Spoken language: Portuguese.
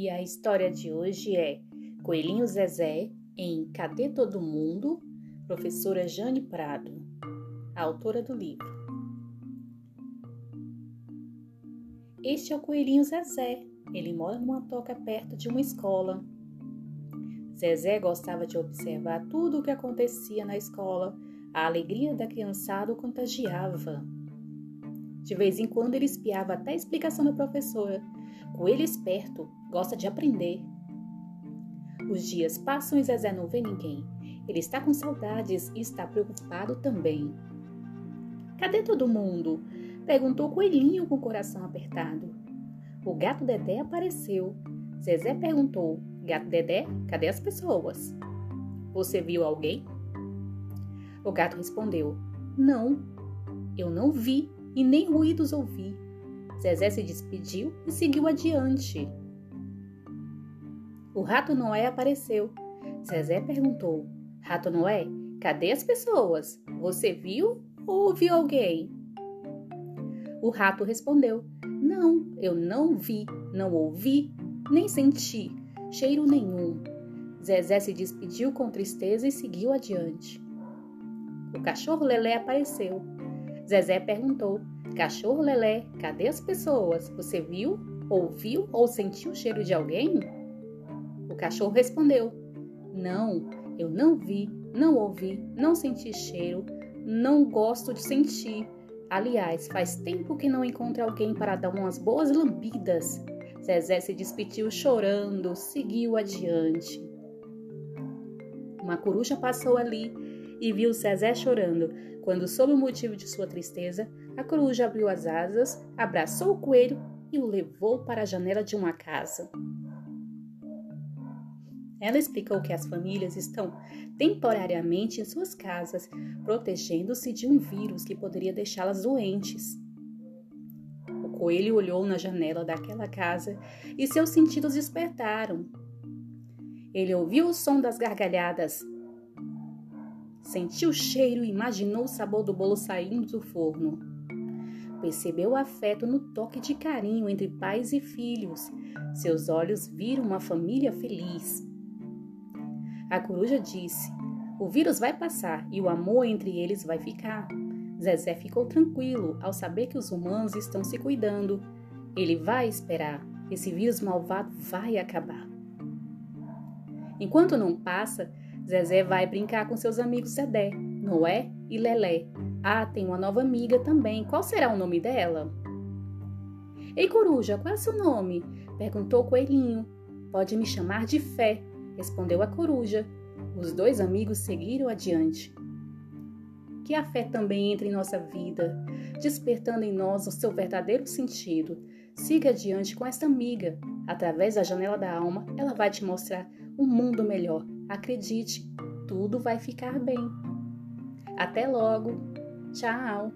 E a história de hoje é Coelhinho Zezé em Cadê Todo Mundo? Professora Jane Prado, autora do livro. Este é o Coelhinho Zezé. Ele mora numa toca perto de uma escola. Zezé gostava de observar tudo o que acontecia na escola. A alegria da criançada o contagiava. De vez em quando ele espiava até a explicação da professora. Coelho esperto, gosta de aprender. Os dias passam e Zezé não vê ninguém. Ele está com saudades e está preocupado também. Cadê todo mundo? Perguntou o coelhinho com o coração apertado. O gato Dedé apareceu. Zezé perguntou: Gato Dedé, cadê as pessoas? Você viu alguém? O gato respondeu: Não, eu não vi e nem ruídos ouvi. Zezé se despediu e seguiu adiante. O rato Noé apareceu. Zezé perguntou: Rato Noé, cadê as pessoas? Você viu ou ouviu alguém? O rato respondeu: Não, eu não vi, não ouvi, nem senti cheiro nenhum. Zezé se despediu com tristeza e seguiu adiante. O cachorro Lelé apareceu. Zezé perguntou: Cachorro Lelé, cadê as pessoas? Você viu, ouviu ou sentiu o cheiro de alguém? cachorro respondeu: Não, eu não vi, não ouvi, não senti cheiro, não gosto de sentir. Aliás, faz tempo que não encontro alguém para dar umas boas lambidas. Zezé se despediu chorando, seguiu adiante. Uma coruja passou ali e viu Zezé chorando. Quando soube o motivo de sua tristeza, a coruja abriu as asas, abraçou o coelho e o levou para a janela de uma casa. Ela explicou que as famílias estão temporariamente em suas casas, protegendo-se de um vírus que poderia deixá-las doentes. O coelho olhou na janela daquela casa e seus sentidos despertaram. Ele ouviu o som das gargalhadas, sentiu o cheiro e imaginou o sabor do bolo saindo do forno. Percebeu o afeto no toque de carinho entre pais e filhos. Seus olhos viram uma família feliz. A coruja disse: O vírus vai passar e o amor entre eles vai ficar. Zezé ficou tranquilo ao saber que os humanos estão se cuidando. Ele vai esperar. Esse vírus malvado vai acabar. Enquanto não passa, Zezé vai brincar com seus amigos Zedé, Noé e Lelé. Ah, tem uma nova amiga também. Qual será o nome dela? Ei, coruja, qual é o seu nome? perguntou o coelhinho. Pode me chamar de Fé, respondeu a coruja. Os dois amigos seguiram adiante. Que a fé também entre em nossa vida, despertando em nós o seu verdadeiro sentido. Siga adiante com esta amiga. Através da janela da alma, ela vai te mostrar um mundo melhor. Acredite, tudo vai ficar bem. Até logo. Tchau.